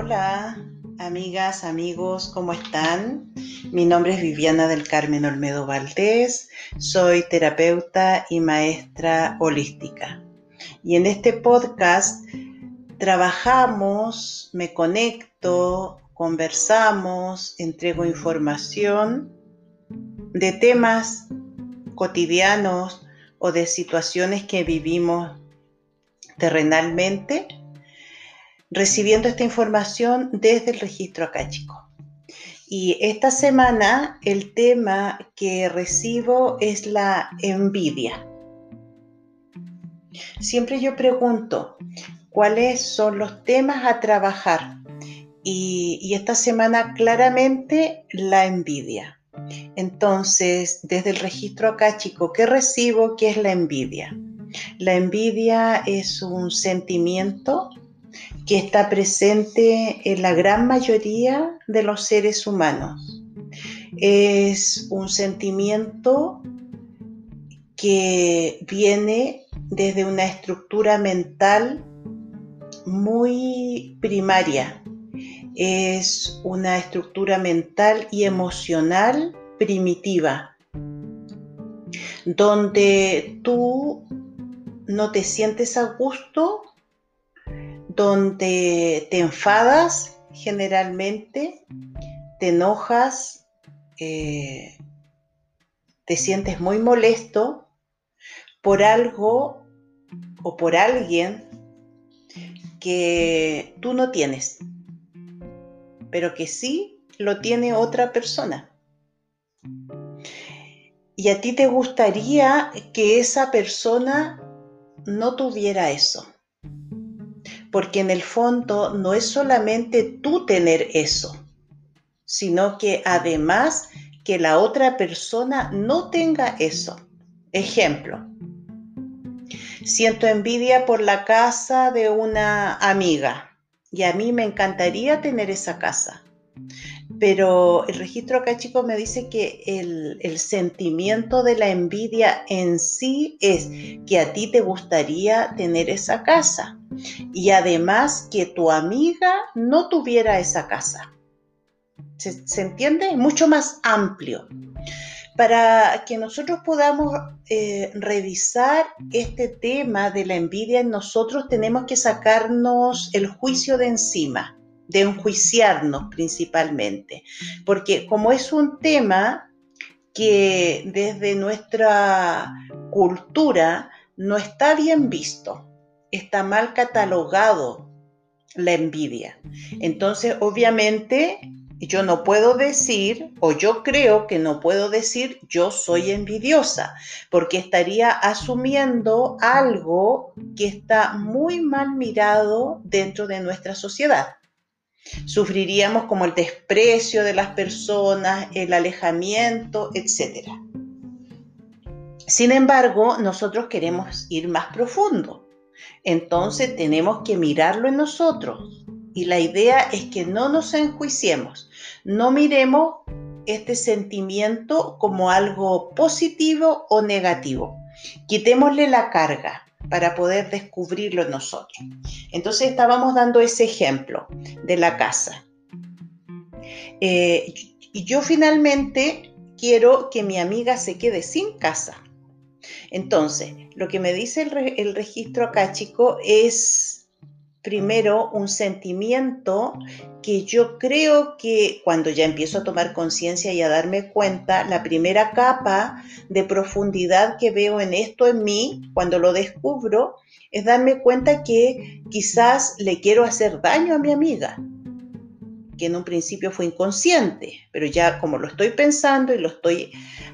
Hola, amigas, amigos, ¿cómo están? Mi nombre es Viviana del Carmen Olmedo Valdés, soy terapeuta y maestra holística. Y en este podcast trabajamos, me conecto, conversamos, entrego información de temas cotidianos o de situaciones que vivimos terrenalmente recibiendo esta información desde el registro acáchico. Y esta semana el tema que recibo es la envidia. Siempre yo pregunto cuáles son los temas a trabajar y, y esta semana claramente la envidia. Entonces, desde el registro acáchico, ¿qué recibo? ¿Qué es la envidia? La envidia es un sentimiento que está presente en la gran mayoría de los seres humanos. Es un sentimiento que viene desde una estructura mental muy primaria. Es una estructura mental y emocional primitiva, donde tú no te sientes a gusto donde te enfadas generalmente, te enojas, eh, te sientes muy molesto por algo o por alguien que tú no tienes, pero que sí lo tiene otra persona. Y a ti te gustaría que esa persona no tuviera eso porque en el fondo no es solamente tú tener eso, sino que además que la otra persona no tenga eso. Ejemplo, siento envidia por la casa de una amiga y a mí me encantaría tener esa casa. Pero el registro acá, chicos, me dice que el, el, sentimiento de la envidia en sí es que a ti te gustaría tener esa casa y además que tu amiga no tuviera esa casa. ¿Se, entiende? Mucho más amplio. Para que nosotros podamos eh, revisar este tema de la envidia en nosotros, tenemos que sacarnos el juicio de encima, de enjuiciarnos principalmente. Porque como es un tema que desde nuestra cultura no está bien visto, está mal catalogado la envidia. Entonces, obviamente, yo no puedo decir, o yo creo que no puedo decir, yo soy envidiosa, porque estaría asumiendo algo que está muy mal mirado dentro de nuestra sociedad. Sufriríamos como el desprecio de las personas, el alejamiento, etc. Sin embargo, nosotros queremos ir más profundo entonces tenemos que mirarlo en nosotros. Y la idea es que no nos enjuiciemos, no miremos este sentimiento como algo positivo o negativo. Quitémosle la carga para poder descubrirlo en nosotros. Entonces estábamos dando ese ejemplo de la casa. Eh, y yo finalmente quiero que mi amiga se quede sin casa. Entonces, lo que me dice el, registro acá, chico, es primero un sentimiento que yo creo que cuando ya empiezo a tomar conciencia y a darme cuenta, la primera capa de profundidad que veo en esto en mí, cuando lo descubro, es darme cuenta que quizás le quiero hacer daño a mi amiga, que en un principio fue inconsciente, pero ya como lo estoy pensando y lo estoy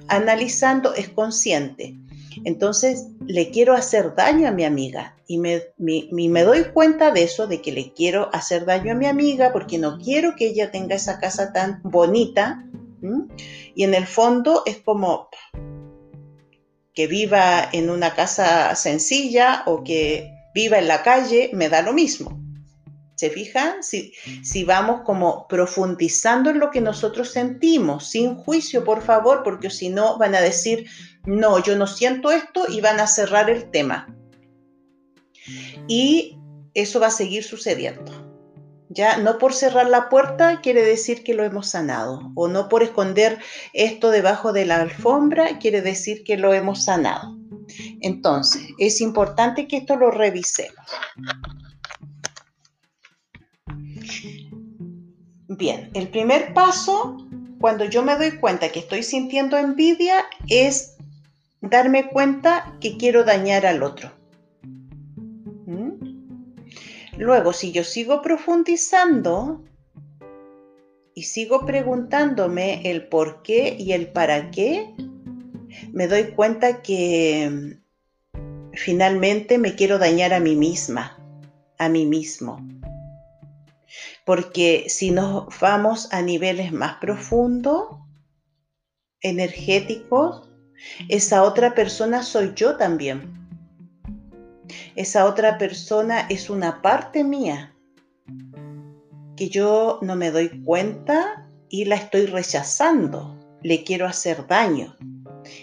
analizando, es consciente. Entonces le quiero hacer daño a mi amiga y me, me, doy cuenta de eso, de que le quiero hacer daño a mi amiga porque no quiero que ella tenga esa casa tan bonita. Y en el fondo es como que viva en una casa sencilla o que viva en la calle, me da lo mismo. ¿Se fijan? Si, si, vamos como profundizando en lo que nosotros sentimos, sin juicio, por favor, porque si no van a decir, no, yo no siento esto y van a cerrar el tema. Y eso va a seguir sucediendo. Ya no por cerrar la puerta quiere decir que lo hemos sanado, o no por esconder esto debajo de la alfombra quiere decir que lo hemos sanado. Entonces, es importante que esto lo revisemos. Bien, el primer paso cuando yo me doy cuenta que estoy sintiendo envidia es darme cuenta que quiero dañar al otro. ¿Mm? Luego, si yo sigo profundizando y sigo preguntándome el por qué y el para qué, me doy cuenta que finalmente me quiero dañar a mí misma, a mí mismo porque si nos vamos a niveles más profundos, energéticos, esa otra persona soy yo también. Esa otra persona es una parte mía que yo no me doy cuenta y la estoy rechazando, le quiero hacer daño.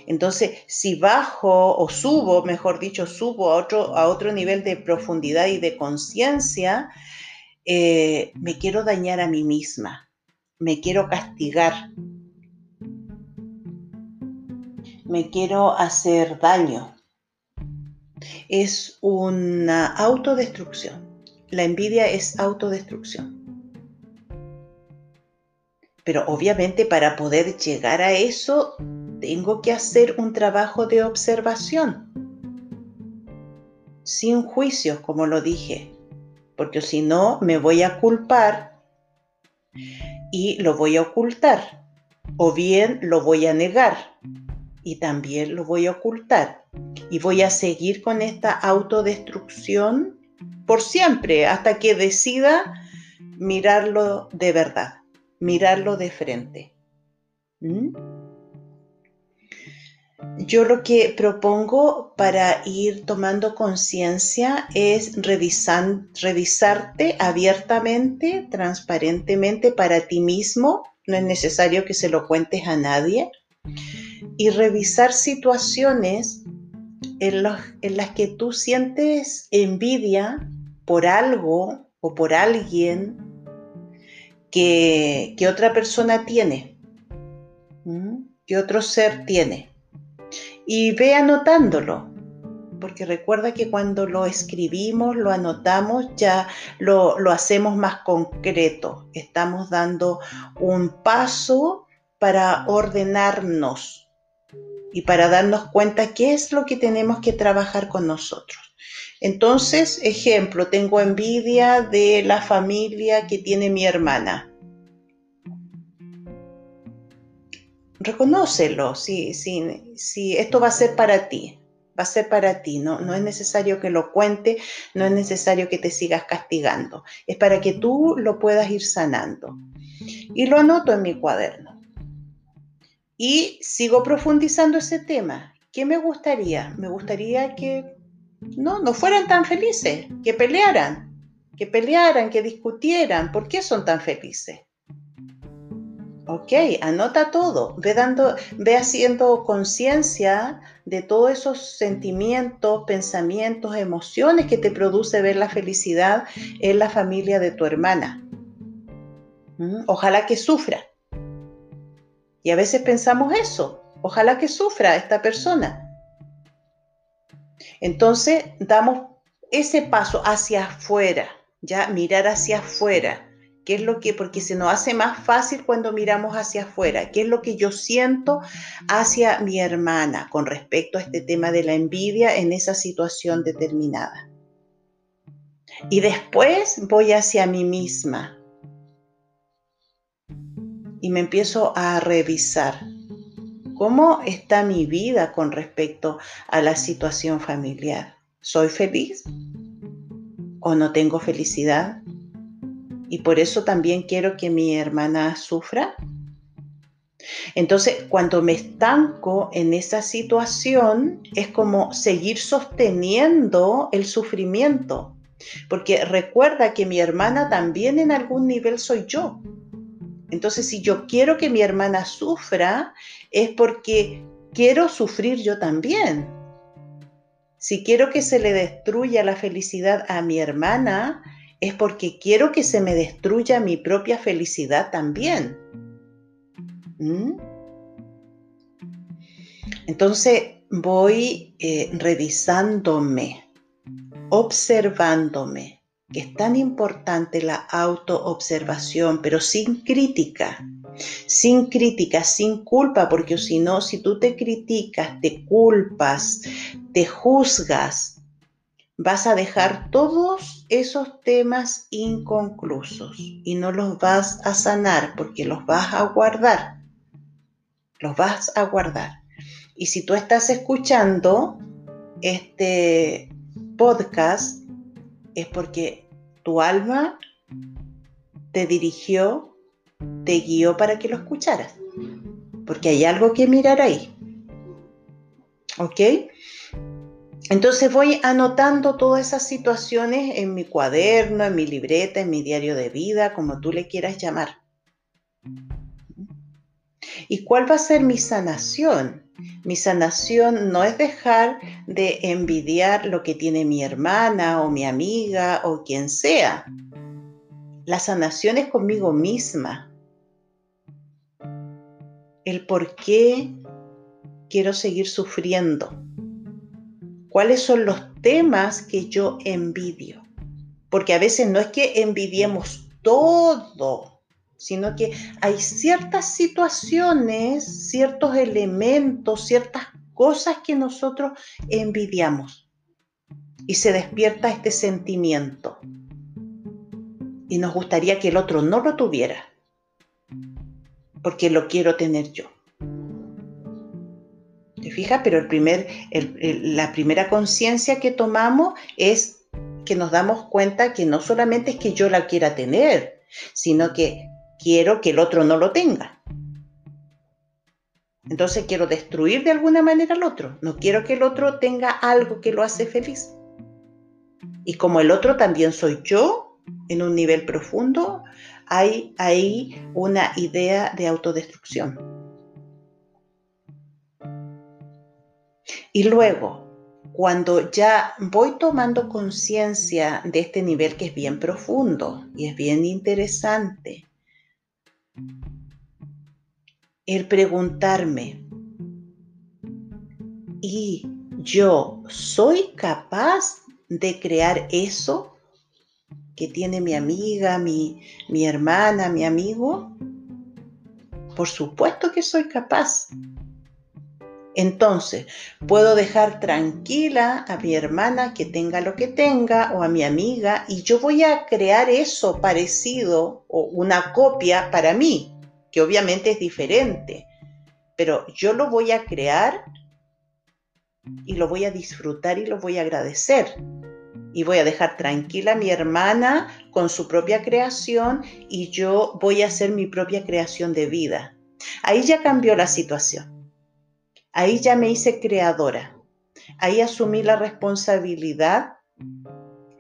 Entonces, si bajo o subo, mejor dicho, subo a otro, a otro nivel de profundidad y de conciencia, eh, me quiero dañar a mí misma, me quiero castigar, me quiero hacer daño. Es una autodestrucción. La envidia es autodestrucción. Pero obviamente para poder llegar a eso tengo que hacer un trabajo de observación, sin juicios, como lo dije, porque si no me voy a culpar y lo voy a ocultar, o bien lo voy a negar y también lo voy a ocultar. Y voy a seguir con esta autodestrucción por siempre, hasta que decida mirarlo de verdad, mirarlo de frente. ¿Mm? Yo lo que propongo para ir tomando conciencia es revisarte abiertamente, transparentemente para ti mismo. No es necesario que se lo cuentes a nadie. Y revisar situaciones en, las que tú sientes envidia por algo o por alguien que, otra persona tiene, que otro ser tiene y ve anotándolo, porque recuerda que cuando lo escribimos, lo anotamos, ya lo, hacemos más concreto. Estamos dando un paso para ordenarnos y para darnos cuenta qué es lo que tenemos que trabajar con nosotros. Entonces, ejemplo, tengo envidia de la familia que tiene mi hermana. Reconócelo, si, si, si esto va a ser para ti, va a ser para ti, no, no es necesario que lo cuente, no es necesario que te sigas castigando, es para que tú lo puedas ir sanando. Y lo anoto en mi cuaderno. Y sigo profundizando ese tema. ¿Qué me gustaría? Me gustaría que no, no fueran tan felices, que pelearan, que pelearan, que discutieran. ¿Por qué son tan felices? Ok, anota todo, ve, dando, ve haciendo conciencia de todos esos sentimientos, pensamientos, emociones que te produce ver la felicidad en la familia de tu hermana. ¿Mm? Ojalá que sufra. Y a veces pensamos eso, ojalá que sufra esta persona. Entonces damos ese paso hacia afuera, ya mirar hacia afuera ¿Qué es lo que, porque se nos hace más fácil cuando miramos hacia afuera? ¿Qué es lo que yo siento hacia mi hermana con respecto a este tema de la envidia en esa situación determinada? Y después voy hacia mí misma y me empiezo a revisar cómo está mi vida con respecto a la situación familiar. ¿Soy feliz o no tengo felicidad? Y por eso también quiero que mi hermana sufra. Entonces, cuando me estanco en esa situación, es como seguir sosteniendo el sufrimiento, porque recuerda que mi hermana también en algún nivel soy yo. Entonces, si yo quiero que mi hermana sufra, es porque quiero sufrir yo también. Si quiero que se le destruya la felicidad a mi hermana, es porque quiero que se me destruya mi propia felicidad también. ¿Mm? Entonces voy eh, revisándome, observándome, que es tan importante la autoobservación, pero sin crítica, sin crítica, sin culpa, porque si no, si tú te criticas, te culpas, te juzgas, vas a dejar todos esos temas inconclusos y no los vas a sanar porque los vas a guardar. Los vas a guardar. Y si tú estás escuchando este podcast, es porque tu alma te dirigió, te guió para que lo escucharas. Porque hay algo que mirar ahí. ¿Ok? Entonces voy anotando todas esas situaciones en mi cuaderno, en mi libreta, en mi diario de vida, como tú le quieras llamar. ¿Y cuál va a ser mi sanación? Mi sanación no es dejar de envidiar lo que tiene mi hermana o mi amiga o quien sea. La sanación es conmigo misma. El por qué quiero seguir sufriendo cuáles son los temas que yo envidio. Porque a veces no es que envidiemos todo, sino que hay ciertas situaciones, ciertos elementos, ciertas cosas que nosotros envidiamos. Y se despierta este sentimiento. Y nos gustaría que el otro no lo tuviera, porque lo quiero tener yo. ¿Te fijas? Pero el la primera conciencia que tomamos es que nos damos cuenta que no solamente es que yo la quiera tener, sino que quiero que el otro no lo tenga. Entonces quiero destruir de alguna manera al otro. No quiero que el otro tenga algo que lo hace feliz. Y como el otro también soy yo, en un nivel profundo, hay ahí una idea de autodestrucción. Y luego, cuando ya voy tomando conciencia de este nivel que es bien profundo y es bien interesante, el preguntarme, ¿y yo soy capaz de crear eso que tiene mi amiga, mi, mi hermana, mi amigo? Por supuesto que soy capaz. Entonces, puedo dejar tranquila a mi hermana que tenga lo que tenga o a mi amiga y yo voy a crear eso parecido o una copia para mí, que obviamente es diferente, pero yo lo voy a crear y lo voy a disfrutar y lo voy a agradecer. Y voy a dejar tranquila a mi hermana con su propia creación y yo voy a hacer mi propia creación de vida. Ahí ya cambió la situación. Ahí ya me hice creadora. Ahí asumí la responsabilidad,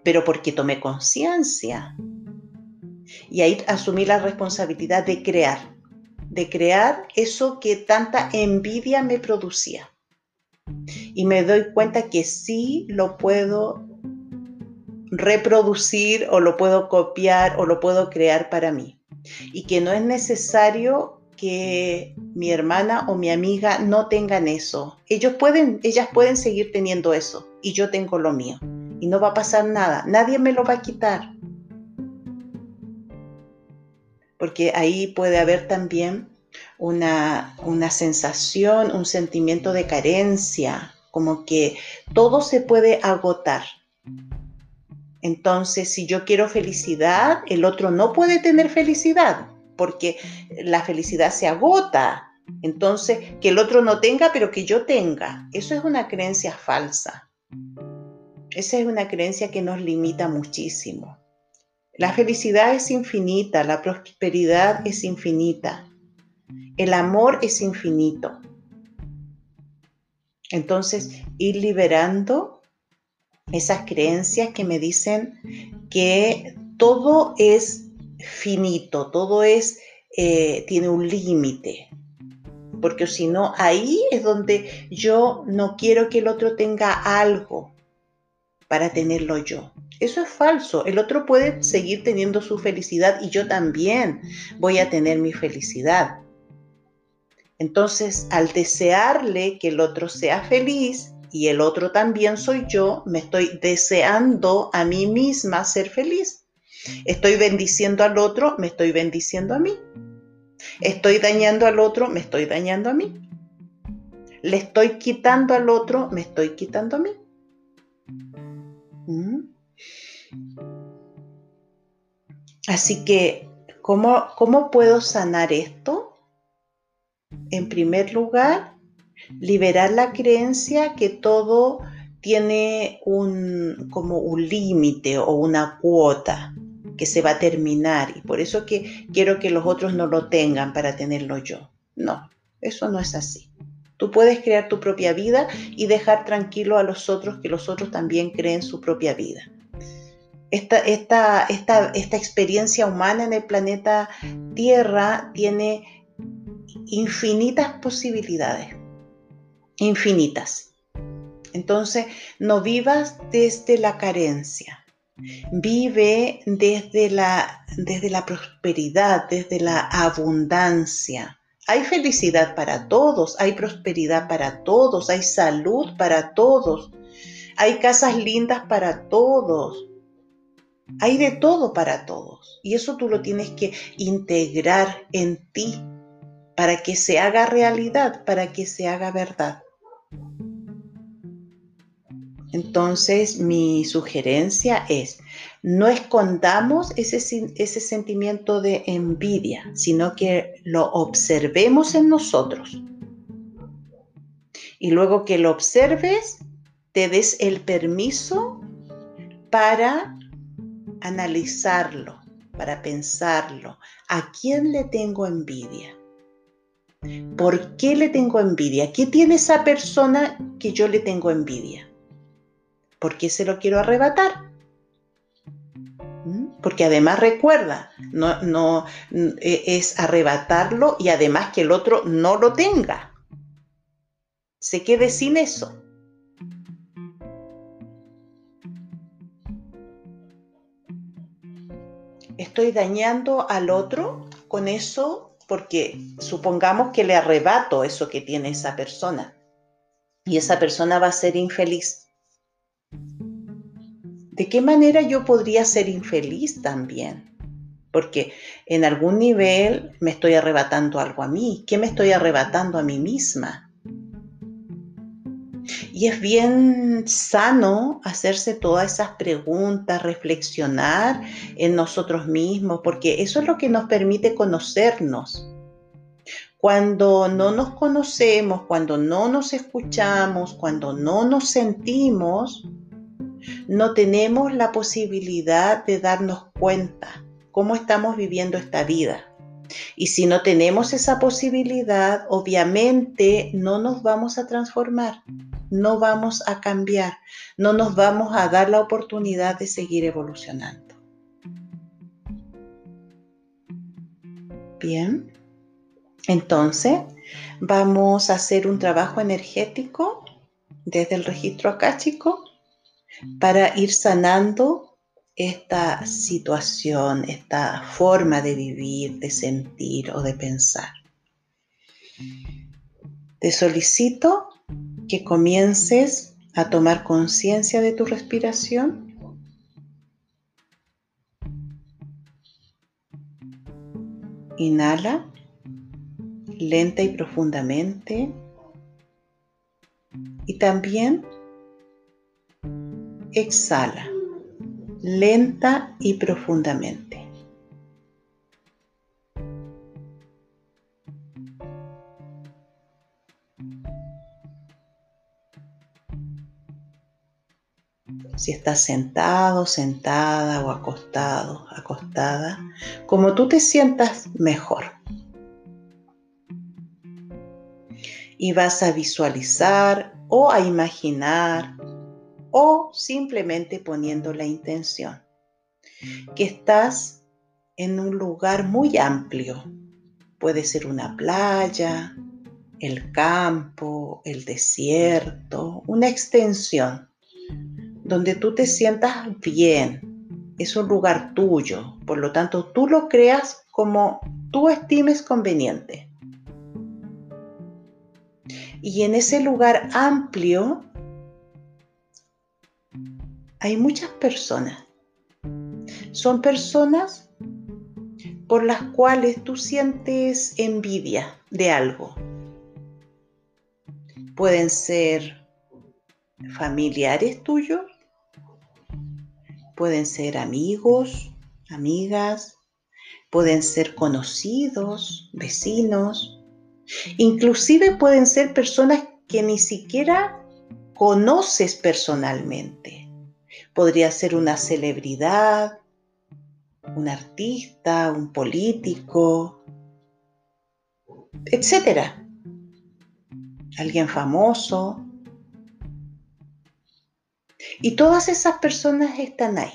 pero porque tomé conciencia. Y ahí asumí la responsabilidad de crear, de crear eso que tanta envidia me producía. Y me doy cuenta que sí lo puedo reproducir o lo puedo copiar o lo puedo crear para mí. Y que no es necesario que mi hermana o mi amiga no tengan eso. Ellos pueden, ellas pueden seguir teniendo eso y yo tengo lo mío. Y no va a pasar nada, nadie me lo va a quitar. Porque ahí puede haber también una, una sensación, un sentimiento de carencia, como que todo se puede agotar. Entonces, si yo quiero felicidad, el otro no puede tener felicidad porque la felicidad se agota. Entonces, que el otro no tenga, pero que yo tenga. Eso es una creencia falsa. Esa es una creencia que nos limita muchísimo. La felicidad es infinita, la prosperidad es infinita, el amor es infinito. Entonces, ir liberando esas creencias que me dicen que todo es finito, todo es, eh, tiene un límite. Porque si no, ahí es donde yo no quiero que el otro tenga algo. para tenerlo yo. Eso es falso. El otro puede seguir teniendo su felicidad y yo también voy a tener mi felicidad. Entonces, al desearle que el otro sea feliz y el otro también soy yo, me estoy deseando a mí misma ser feliz. Estoy bendiciendo al otro, me estoy bendiciendo a mí. Estoy dañando al otro, me estoy dañando a mí. Le estoy quitando al otro, me estoy quitando a mí. ¿Mm? Así que, ¿cómo, ¿cómo puedo sanar esto? En primer lugar, liberar la creencia que todo tiene un, como un límite o una cuota que se va a terminar y por eso que quiero que los otros no lo tengan para tenerlo yo. No, eso no es así. Tú puedes crear tu propia vida y dejar tranquilo a los otros que los otros también creen su propia vida esta, esta, esta, experiencia humana en el planeta Tierra tiene infinitas posibilidades, infinitas. Entonces, no vivas desde la carencia, vive desde la, desde la prosperidad, desde la abundancia. Hay felicidad para todos, hay prosperidad para todos, hay salud para todos, hay casas lindas para todos, hay de todo para todos y eso tú lo tienes que integrar en ti para que se haga realidad, para que se haga verdad. Entonces mi sugerencia es, no escondamos ese, sentimiento de envidia, sino que lo observemos en nosotros. Y luego que lo observes, te des el permiso para analizarlo, para pensarlo. ¿A quién le tengo envidia? ¿Por qué le tengo envidia? ¿Qué tiene esa persona que yo le tengo envidia? ¿Por qué se lo quiero arrebatar? ¿Mm? Porque además recuerda, no, no e, es arrebatarlo y además que el otro no lo tenga. Se quede sin eso. estoy dañando al otro con eso porque supongamos que le arrebato eso que tiene esa persona y esa persona va a ser infeliz. ¿De qué manera yo podría ser infeliz también? Porque en algún nivel me estoy arrebatando algo a mí. ¿Qué me estoy arrebatando a mí misma? Y es bien sano hacerse todas esas preguntas, reflexionar en nosotros mismos, porque eso es lo que nos permite conocernos. Cuando no nos conocemos, cuando no nos escuchamos, cuando no nos sentimos, no tenemos la posibilidad de darnos cuenta cómo estamos viviendo esta vida. Y si no tenemos esa posibilidad, obviamente no nos vamos a transformar no vamos a cambiar, no nos vamos a dar la oportunidad de seguir evolucionando. Bien, entonces vamos a hacer un trabajo energético desde el registro acáchico para ir sanando esta situación, esta forma de vivir, de sentir o de pensar. Te solicito que comiences a tomar conciencia de tu respiración. Inhala lenta y profundamente. Y también exhala lenta y profundamente. si estás sentado, sentada o acostado, acostada, como tú te sientas mejor. Y vas a visualizar o a imaginar o simplemente poniendo la intención que estás en un lugar muy amplio. Puede ser una playa, el campo, el desierto, una extensión donde tú te sientas bien. Es un lugar tuyo, por lo tanto tú lo creas como tú estimes conveniente. Y en ese lugar amplio hay muchas personas. Son personas por las cuales tú sientes envidia de algo. Pueden ser familiares tuyos, pueden ser amigos, amigas, pueden ser conocidos, vecinos, inclusive pueden ser personas que ni siquiera conoces personalmente. Podría ser una celebridad, un artista, un político, etcétera. Alguien famoso. Y todas esas personas están ahí.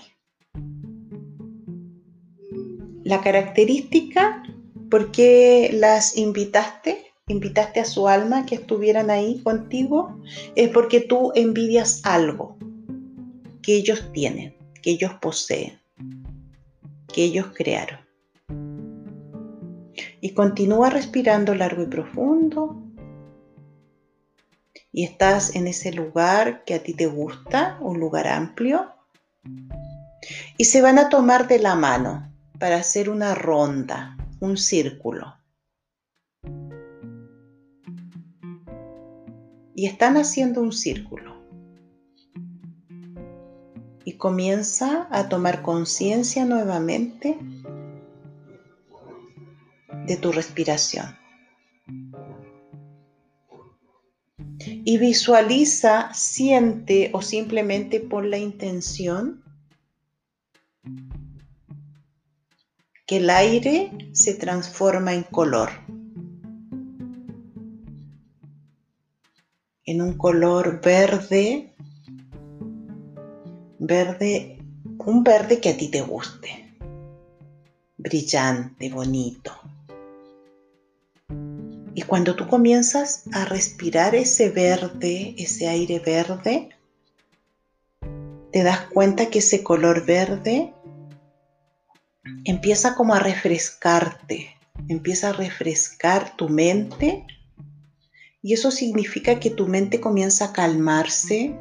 La característica, ¿por qué las invitaste? Invitaste a su alma que estuvieran ahí contigo, es porque tú envidias algo que ellos tienen, que ellos poseen que ellos crearon. Y continúa respirando largo y profundo. Y estás en ese lugar que a ti te gusta, un lugar amplio. Y se van a tomar de la mano para hacer una ronda, un círculo. Y están haciendo un círculo comienza a tomar conciencia nuevamente de tu respiración. Y visualiza, siente o simplemente pon la intención que el aire se transforma en color. En un color verde verde, un verde que a ti te guste, brillante, bonito. Y cuando tú comienzas a respirar ese verde, ese aire verde, te das cuenta que ese color verde empieza como a refrescarte, empieza a refrescar tu mente y eso significa que tu mente comienza a calmarse,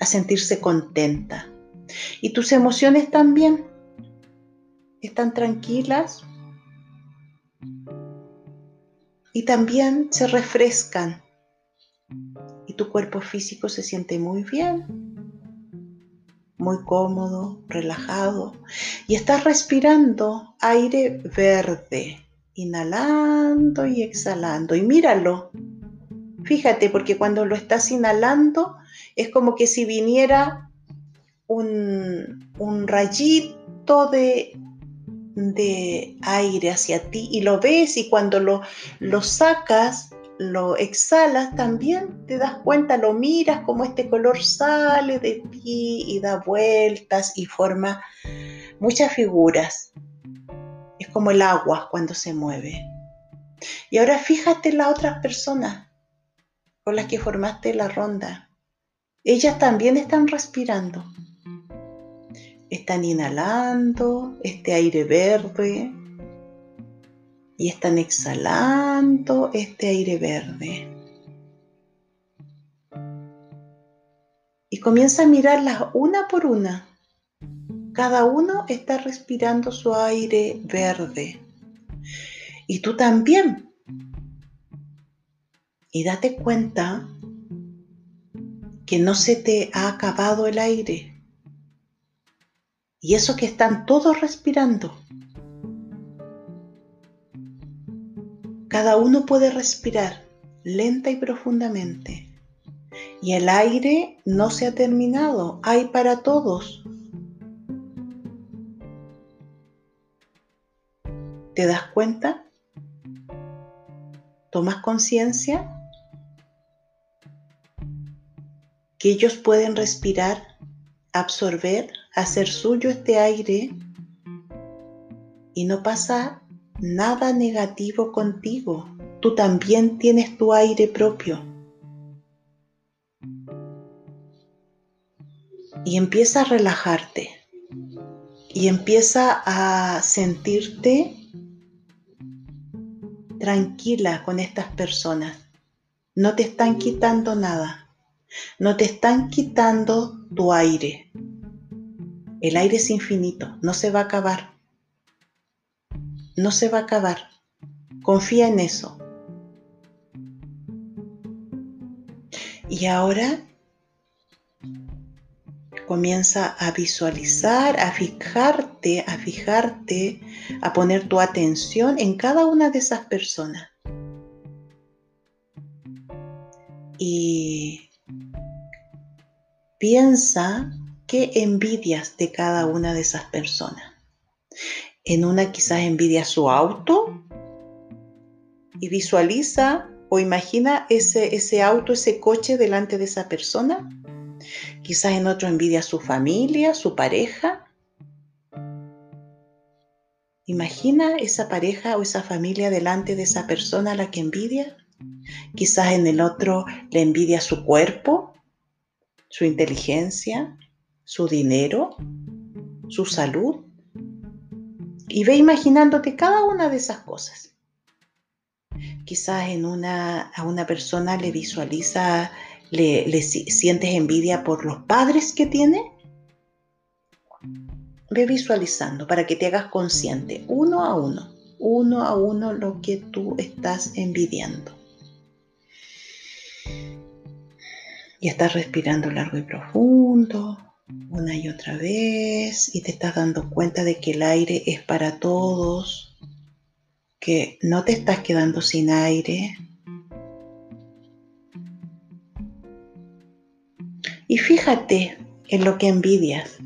a sentirse contenta. Y tus emociones también están tranquilas y también se refrescan. Y tu cuerpo físico se siente muy bien, muy cómodo, relajado. Y estás respirando aire verde, inhalando y exhalando. Y míralo. Fíjate, porque cuando lo estás inhalando, es como que si viniera un, rayito de, de, aire hacia ti y lo ves y cuando lo, lo sacas, lo exhalas también, te das cuenta, lo miras como este color sale de ti y da vueltas y forma muchas figuras. Es como el agua cuando se mueve. Y ahora fíjate en las otras personas con las que formaste la ronda ellas también están respirando. Están inhalando este aire verde y están exhalando este aire verde. Y comienza a mirarlas una por una. Cada uno está respirando su aire verde. Y tú también. Y date cuenta que no se te ha acabado el aire. Y eso que están todos respirando. Cada uno puede respirar lenta y profundamente. Y el aire no se ha terminado, hay para todos. ¿Te das cuenta? ¿Tomas conciencia? Que ellos pueden respirar, absorber, hacer suyo este aire y no pasa nada negativo contigo. Tú también tienes tu aire propio. Y empieza a relajarte. Y empieza a sentirte tranquila con estas personas. No te están quitando nada. No te están quitando tu aire. El aire es infinito, no se va a acabar. No se va a acabar. Confía en eso. Y ahora comienza a visualizar, a fijarte, a fijarte, a poner tu atención en cada una de esas personas. Y piensa qué envidias de cada una de esas personas. En una quizás envidia su auto y visualiza o imagina ese, ese auto, ese coche delante de esa persona Quizás en otro envidia su familia, su pareja. Imagina esa pareja o esa familia delante de esa persona a la que envidia. Quizás en el otro le envidia su cuerpo, su inteligencia, su dinero, su salud. Y ve imaginándote cada una de esas cosas. Quizás en una, a una persona le visualiza le, sientes envidia por los padres que tiene, ve visualizando para que te hagas consciente, uno a uno, uno a uno lo que tú estás envidiando. Y estás respirando largo y profundo, una y otra vez, y te estás dando cuenta de que el aire es para todos, que no te estás quedando sin aire, Y fíjate en lo que envidias.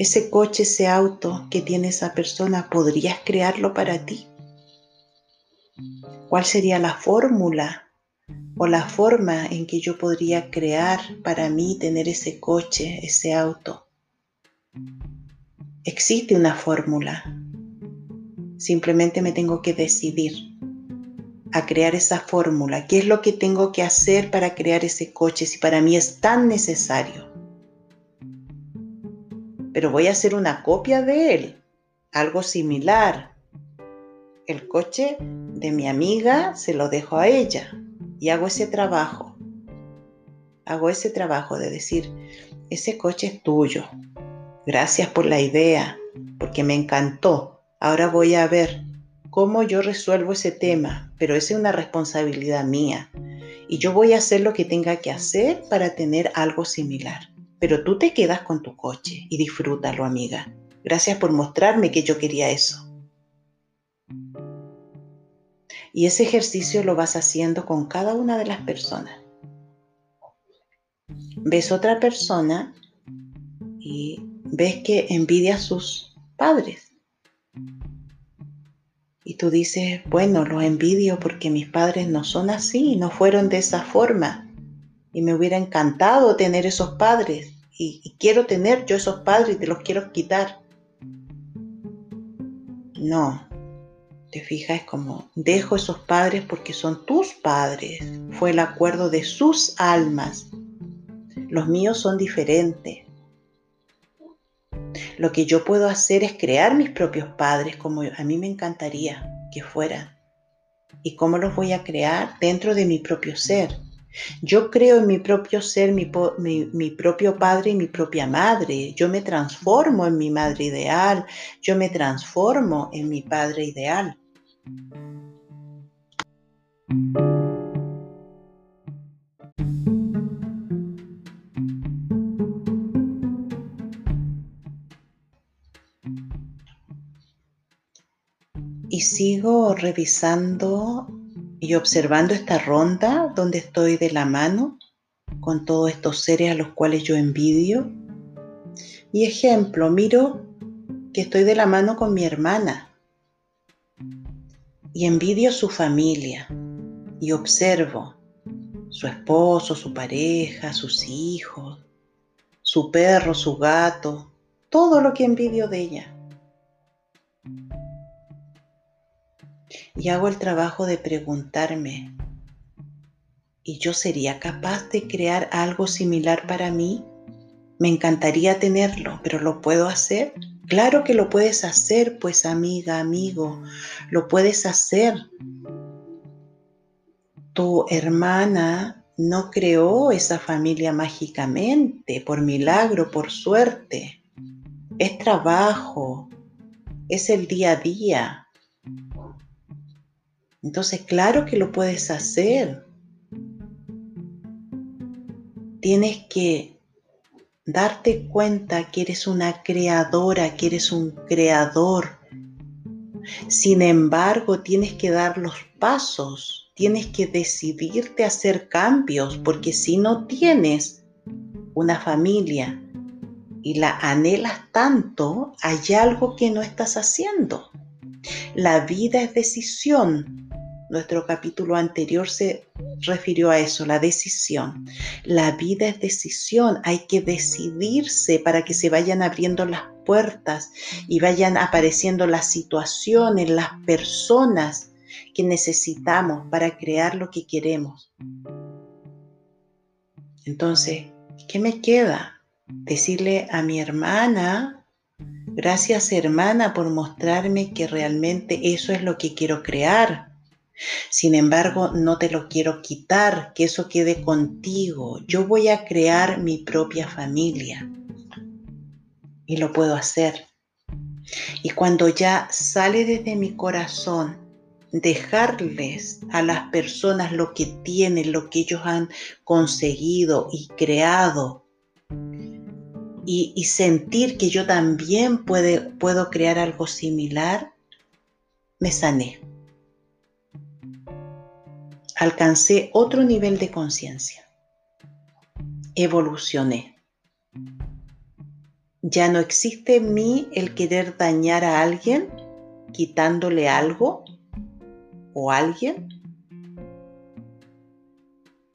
Ese coche, ese auto que tiene esa persona, ¿podrías crearlo para ti? ¿Cuál sería la fórmula o la forma en que yo podría crear para mí tener ese coche, ese auto? Existe una fórmula. Simplemente me tengo que decidir a crear esa fórmula, qué es lo que tengo que hacer para crear ese coche si para mí es tan necesario. Pero voy a hacer una copia de él, algo similar. El coche de mi amiga se lo dejo a ella y hago ese trabajo. Hago ese trabajo de decir, ese coche es tuyo. Gracias por la idea, porque me encantó. Ahora voy a ver cómo yo resuelvo ese tema, pero esa es una responsabilidad mía. Y yo voy a hacer lo que tenga que hacer para tener algo similar. Pero tú te quedas con tu coche y disfrútalo, amiga. Gracias por mostrarme que yo quería eso. Y ese ejercicio lo vas haciendo con cada una de las personas. Ves otra persona y ves que envidia a sus padres. Y tú dices, bueno, los envidio porque mis padres no son así, no fueron de esa forma. Y me hubiera encantado tener esos padres. Y, quiero tener yo esos padres y te los quiero quitar. No, te fijas, es como, dejo esos padres porque son tus padres. Fue el acuerdo de sus almas. Los míos son diferentes. Lo que yo puedo hacer es crear mis propios padres como a mí me encantaría que fueran. ¿Y cómo los voy a crear? Dentro de mi propio ser. Yo creo en mi propio ser, mi, mi, propio padre y mi propia madre. Yo me transformo en mi madre ideal. Yo me transformo en mi padre ideal. Y sigo revisando y observando esta ronda donde estoy de la mano con todos estos seres a los cuales yo envidio. Y ejemplo, miro que estoy de la mano con mi hermana y envidio su familia y observo su esposo, su pareja, sus hijos, su perro, su gato, todo lo que envidio de ella. y hago el trabajo de preguntarme, ¿y yo sería capaz de crear algo similar para mí? Me encantaría tenerlo, pero ¿lo puedo hacer? Claro que lo puedes hacer, pues amiga, amigo, lo puedes hacer. Tu hermana no creó esa familia mágicamente, por milagro, por suerte. Es trabajo, es el día a día. Entonces, claro que lo puedes hacer. Tienes que darte cuenta que eres una creadora, que eres un creador. Sin embargo, tienes que dar los pasos, tienes que decidirte a hacer cambios, porque si no tienes una familia y la anhelas tanto, hay algo que no estás haciendo. La vida es decisión, nuestro capítulo anterior se refirió a eso, la decisión. La vida es decisión, hay que decidirse para que se vayan abriendo las puertas y vayan apareciendo las situaciones, las personas que necesitamos para crear lo que queremos. Entonces, ¿qué me queda? Decirle a mi hermana, gracias hermana por mostrarme que realmente eso es lo que quiero crear sin embargo, no te lo quiero quitar, que eso quede contigo. Yo voy a crear mi propia familia. Y lo puedo hacer. Y cuando ya sale desde mi corazón, dejarles a las personas lo que tienen, lo que ellos han conseguido y creado, y, sentir que yo también puedo crear algo similar, me sané alcancé otro nivel de conciencia. Evolucioné. Ya no existe en mí el querer dañar a alguien quitándole algo o alguien.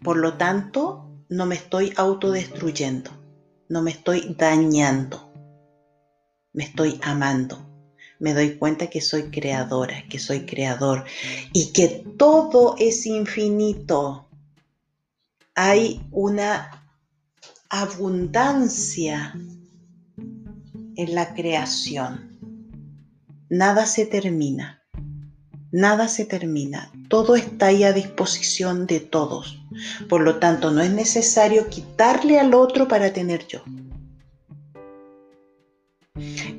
Por lo tanto, no me estoy autodestruyendo, no me estoy dañando, me estoy amando me doy cuenta que soy creadora, que soy creador y que todo es infinito. Hay una abundancia en la creación. Nada se termina. Nada se termina. Todo está ahí a disposición de todos. Por lo tanto, no es necesario quitarle al otro para tener yo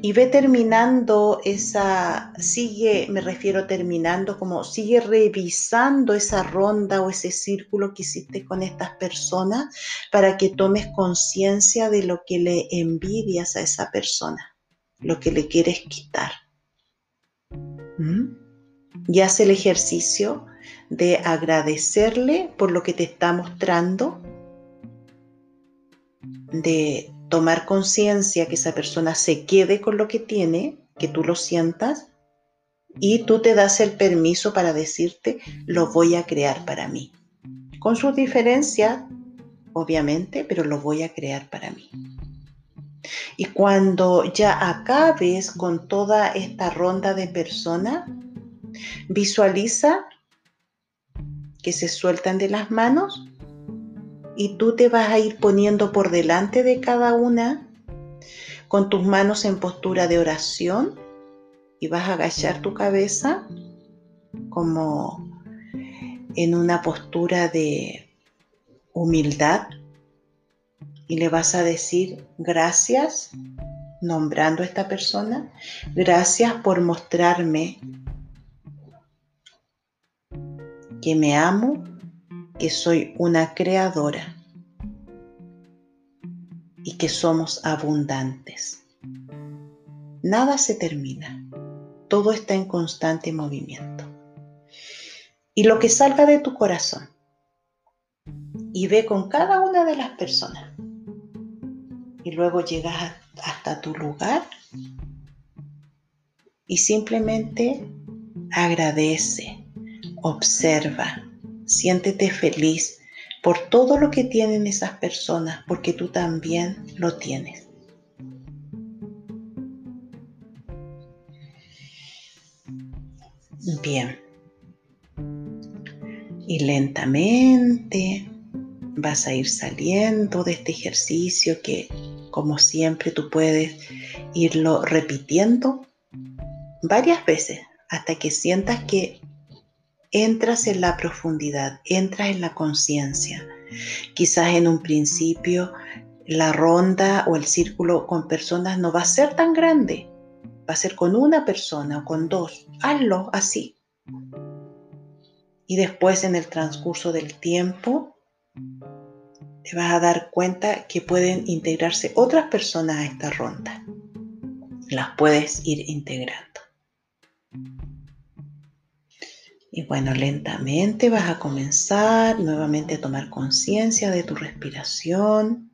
y ve terminando esa, sigue, me refiero terminando, como sigue revisando esa ronda o ese círculo que hiciste con estas personas para que tomes conciencia de lo que le envidias a esa persona, lo que le quieres quitar. ¿Mm? Y haz el ejercicio de agradecerle por lo que te está mostrando, de tomar conciencia que esa persona se quede con lo que tiene, que tú lo sientas, y tú te das el permiso para decirte, lo voy a crear para mí. Con sus diferencias, obviamente, pero lo voy a crear para mí. Y cuando ya acabes con toda esta ronda de personas, visualiza que se sueltan de las manos y tú te vas a ir poniendo por delante de cada una con tus manos en postura de oración y vas a agachar tu cabeza como en una postura de humildad y le vas a decir gracias nombrando a esta persona, gracias por mostrarme que me amo que soy una creadora y que somos abundantes. Nada se termina, todo está en constante movimiento. Y lo que salga de tu corazón, y ve con cada una de las personas, y luego llegas hasta tu lugar y simplemente agradece, observa, Siéntete feliz por todo lo que tienen esas personas, porque tú también lo tienes. Bien. Y lentamente vas a ir saliendo de este ejercicio que Como siempre, tú puedes irlo repitiendo varias veces hasta que sientas que entras en la profundidad, entras en la conciencia. Quizás en un principio la ronda o el círculo con personas no va a ser tan grande, va a ser con una persona o con dos. Hazlo así. Y después en el transcurso del tiempo te vas a dar cuenta que pueden integrarse otras personas a esta ronda. Las puedes ir integrando. Y bueno, lentamente vas a comenzar nuevamente a tomar conciencia de tu respiración,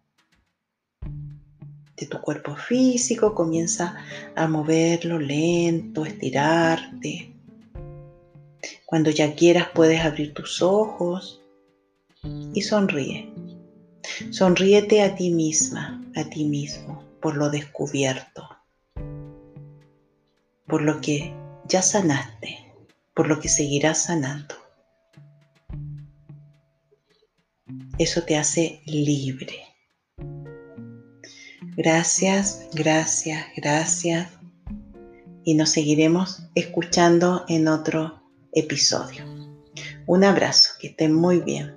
de tu cuerpo físico. Comienza a moverlo lento, estirarte. Cuando ya quieras puedes abrir tus ojos y sonríe. Sonríete a ti misma, a ti mismo, por lo descubierto, por lo que ya sanaste por lo que seguirás sanando. Eso te hace libre. Gracias, gracias, gracias. Y nos seguiremos escuchando en otro episodio. Un abrazo, que estén muy bien.